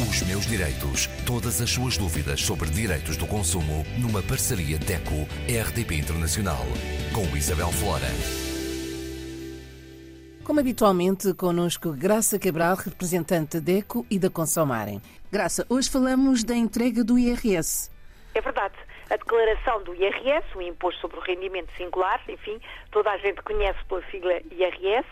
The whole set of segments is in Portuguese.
Os meus direitos. Todas as suas dúvidas sobre direitos do consumo numa parceria DECO-RDP Internacional. Com Isabel Flora. Como habitualmente, connosco Graça Cabral, representante da DECO e da Consomarem. Graça, hoje falamos da entrega do IRS. É verdade. A declaração do IRS, o Imposto sobre o Rendimento Singular, enfim, toda a gente conhece pela sigla IRS.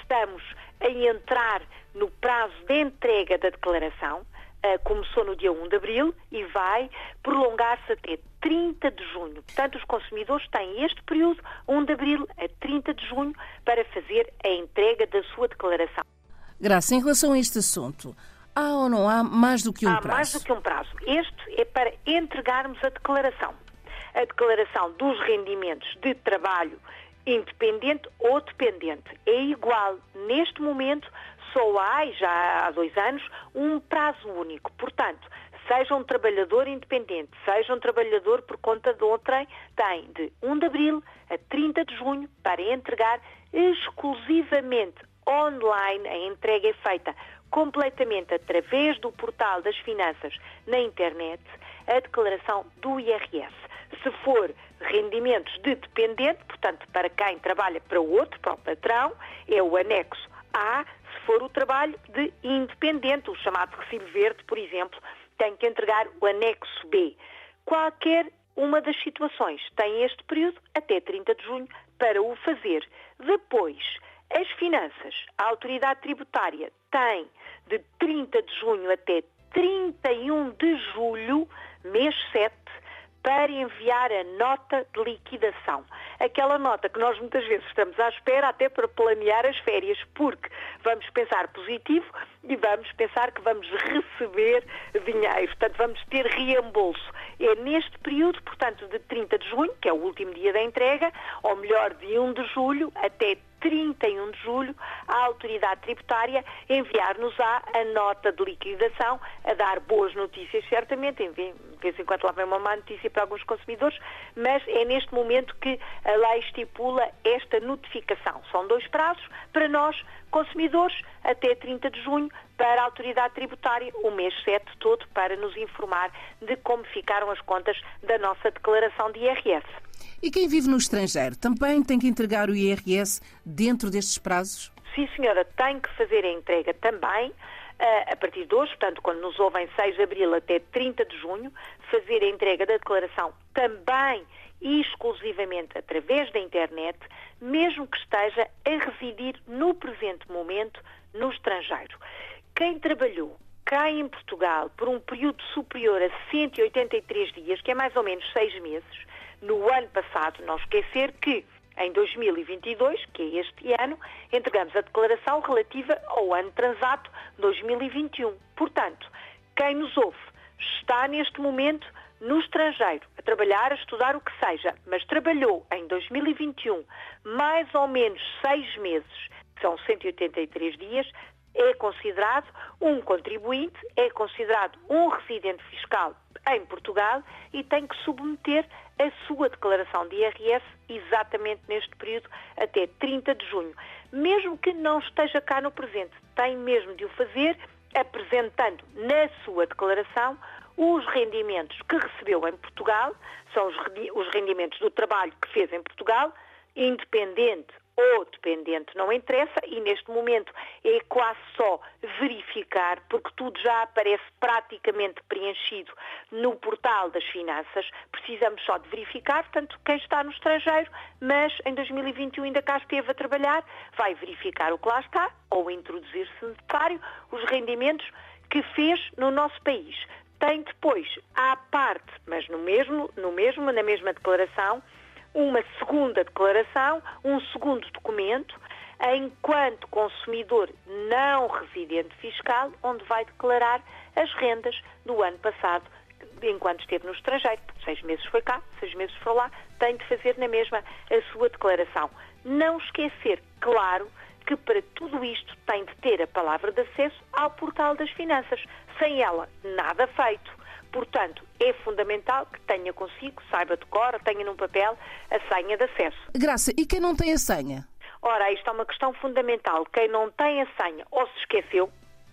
Estamos a entrar no prazo de entrega da declaração. Uh, começou no dia 1 de abril e vai prolongar-se até 30 de junho. Portanto, os consumidores têm este período, 1 de abril a 30 de junho, para fazer a entrega da sua declaração. Graça, em relação a este assunto, há ou não há mais do que um há prazo? Há mais do que um prazo. Este é para entregarmos a declaração. A declaração dos rendimentos de trabalho independente ou dependente. É igual. Neste momento, só há, já há dois anos, um prazo único. Portanto, seja um trabalhador independente, seja um trabalhador por conta de outrem, tem de 1 de abril a 30 de junho para entregar exclusivamente online. A entrega é feita completamente através do portal das finanças na internet, a declaração do IRS. Se for rendimentos de dependente, portanto, para quem trabalha para o outro, para o patrão, é o anexo A. Se for o trabalho de independente, o chamado recibo verde, por exemplo, tem que entregar o anexo B. Qualquer uma das situações tem este período até 30 de junho para o fazer. Depois, as finanças, a autoridade tributária tem de 30 de junho até 31 de julho, mês 7, para enviar a nota de liquidação. Aquela nota que nós muitas vezes estamos à espera até para planear as férias, porque vamos pensar positivo e vamos pensar que vamos receber dinheiro, portanto vamos ter reembolso. É neste período, portanto, de 30 de junho, que é o último dia da entrega, ou melhor, de 1 de julho até 31 de julho, a autoridade tributária enviar-nos-á a nota de liquidação, a dar boas notícias, certamente, em vez em quando lá vem uma má notícia para alguns consumidores, mas é neste momento que a lei estipula esta notificação. São dois prazos para nós, consumidores, até 30 de junho, para a autoridade tributária, o mês 7 todo, para nos informar de como ficaram as contas da nossa declaração de IRS. E quem vive no estrangeiro também tem que entregar o IRS dentro destes prazos? Sim, senhora, tem que fazer a entrega também. A partir de hoje, portanto, quando nos ouvem 6 de abril até 30 de junho, fazer a entrega da declaração também e exclusivamente através da internet, mesmo que esteja a residir no presente momento no estrangeiro. Quem trabalhou cá em Portugal por um período superior a 183 dias, que é mais ou menos seis meses, no ano passado, não esquecer que em 2022, que é este ano, entregamos a declaração relativa ao ano transato 2021. Portanto, quem nos ouve está neste momento no estrangeiro, a trabalhar, a estudar o que seja, mas trabalhou em 2021 mais ou menos seis meses, são 183 dias, é considerado um contribuinte, é considerado um residente fiscal em Portugal e tem que submeter a sua declaração de IRS exatamente neste período até 30 de junho. Mesmo que não esteja cá no presente, tem mesmo de o fazer apresentando na sua declaração os rendimentos que recebeu em Portugal, são os rendimentos do trabalho que fez em Portugal, independente ou dependente, não interessa, e neste momento é quase só verificar, porque tudo já aparece praticamente preenchido no portal das finanças, precisamos só de verificar, portanto, quem está no estrangeiro, mas em 2021 ainda cá esteve a trabalhar, vai verificar o que lá está, ou introduzir, se necessário, os rendimentos que fez no nosso país. Tem depois, à parte, mas no mesmo, no mesmo, na mesma declaração, uma segunda declaração, um segundo documento, enquanto consumidor não residente fiscal, onde vai declarar as rendas do ano passado, enquanto esteve no estrangeiro. Seis meses foi cá, seis meses foi lá, tem de fazer na mesma a sua declaração. Não esquecer, claro, que para tudo isto tem de ter a palavra de acesso ao portal das finanças. Sem ela, nada feito. Portanto, é fundamental que tenha consigo, saiba de cor, tenha num papel a senha de acesso. Graça, e quem não tem a senha? Ora, isto é uma questão fundamental. Quem não tem a senha ou se esqueceu,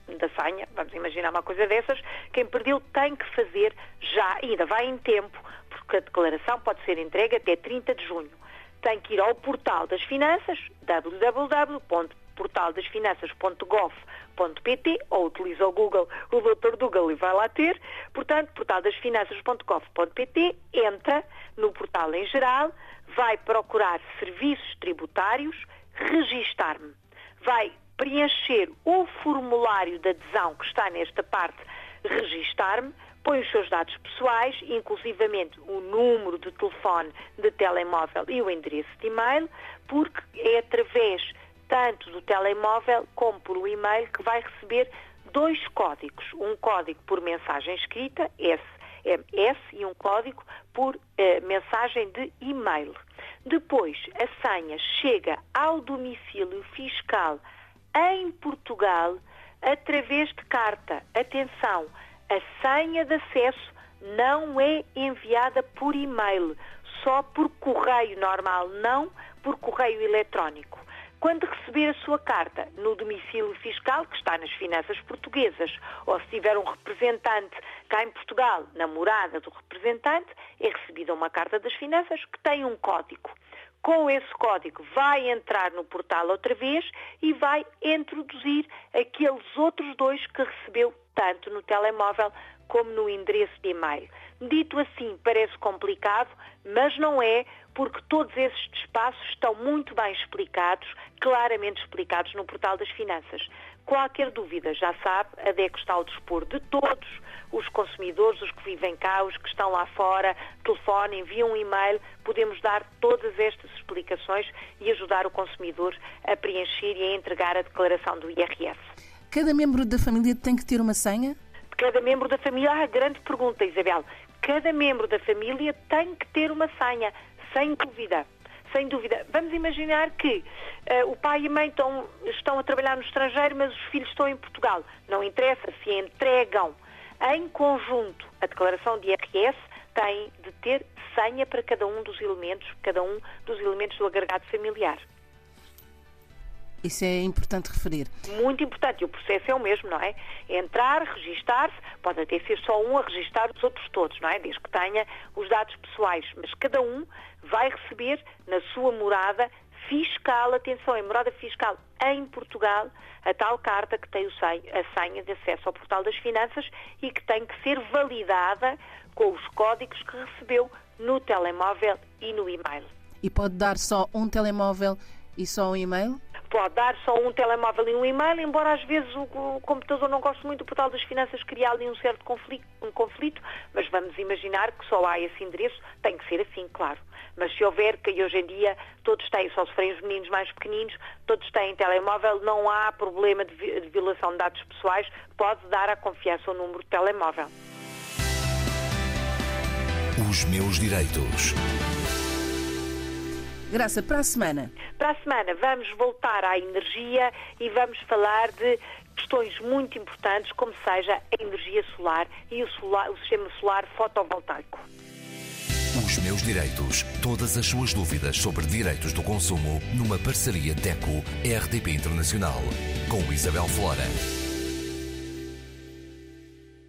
da senha, vamos imaginar uma coisa dessas, quem perdeu tem que fazer já, ainda vai em tempo, porque a declaração pode ser entregue até 30 de junho. Tem que ir ao portal das finanças, www.portaldasfinanças.gov.pt ou utiliza o Google, o Dr. Google e vai lá ter. Portanto, portaldasfinanças.gov.pt, entra no portal em geral, vai procurar serviços tributários, registar-me. Vai preencher o formulário de adesão que está nesta parte, registar-me, põe os seus dados pessoais, inclusivamente o número de telefone de telemóvel e o endereço de e-mail, porque é através tanto do telemóvel como por e-mail que vai receber dois códigos. Um código por mensagem escrita, SMS, e um código por eh, mensagem de e-mail. Depois, a senha chega ao domicílio fiscal em Portugal através de carta. Atenção, a senha de acesso não é enviada por e-mail, só por correio normal, não por correio eletrónico. Quando receber a sua carta no domicílio fiscal, que está nas finanças portuguesas, ou se tiver um representante cá em Portugal, na morada do representante, é recebida uma carta das finanças que tem um código. Com esse código vai entrar no portal outra vez e vai introduzir aqueles outros dois que recebeu tanto no telemóvel como no endereço de e-mail. Dito assim, parece complicado, mas não é, porque todos esses espaços estão muito bem explicados, claramente explicados no portal das finanças. Qualquer dúvida, já sabe, a DECO está ao dispor de todos os consumidores, os que vivem cá, os que estão lá fora, telefone, enviam um e-mail, podemos dar todas estas explicações e ajudar o consumidor a preencher e a entregar a declaração do IRS. Cada membro da família tem que ter uma senha? Cada membro da família, ah, grande pergunta, Isabel. Cada membro da família tem que ter uma senha, sem dúvida. Sem dúvida. Vamos imaginar que uh, o pai e a mãe estão, estão a trabalhar no estrangeiro, mas os filhos estão em Portugal. Não interessa se entregam em conjunto a declaração de IRS, tem de ter senha para cada um dos elementos, cada um dos elementos do agregado familiar. Isso é importante referir. Muito importante. E o processo é o mesmo, não é? Entrar, registar-se, pode até ser só um a registar os outros todos, não é? Desde que tenha os dados pessoais. Mas cada um vai receber na sua morada fiscal, atenção, em morada fiscal em Portugal, a tal carta que tem a senha de acesso ao portal das finanças e que tem que ser validada com os códigos que recebeu no telemóvel e no e-mail. E pode dar só um telemóvel e só um e-mail? Pode dar só um telemóvel e um e-mail, embora às vezes o, computador não goste muito do portal das finanças criar ali um certo conflito, um conflito, mas vamos imaginar que só há esse endereço, tem que ser assim, claro. Mas se houver, que hoje em dia todos têm, só se forem os meninos mais pequeninos, todos têm telemóvel, não há problema de, de violação de dados pessoais, pode dar à confiança o número de telemóvel. Os meus direitos. Graça, para a semana. Para a semana vamos voltar à energia e vamos falar de questões muito importantes, como seja a energia solar e o, solar, o sistema solar fotovoltaico. Os meus direitos. Todas as suas dúvidas sobre direitos do consumo numa parceria DECO-RDP Internacional com Isabel Flora.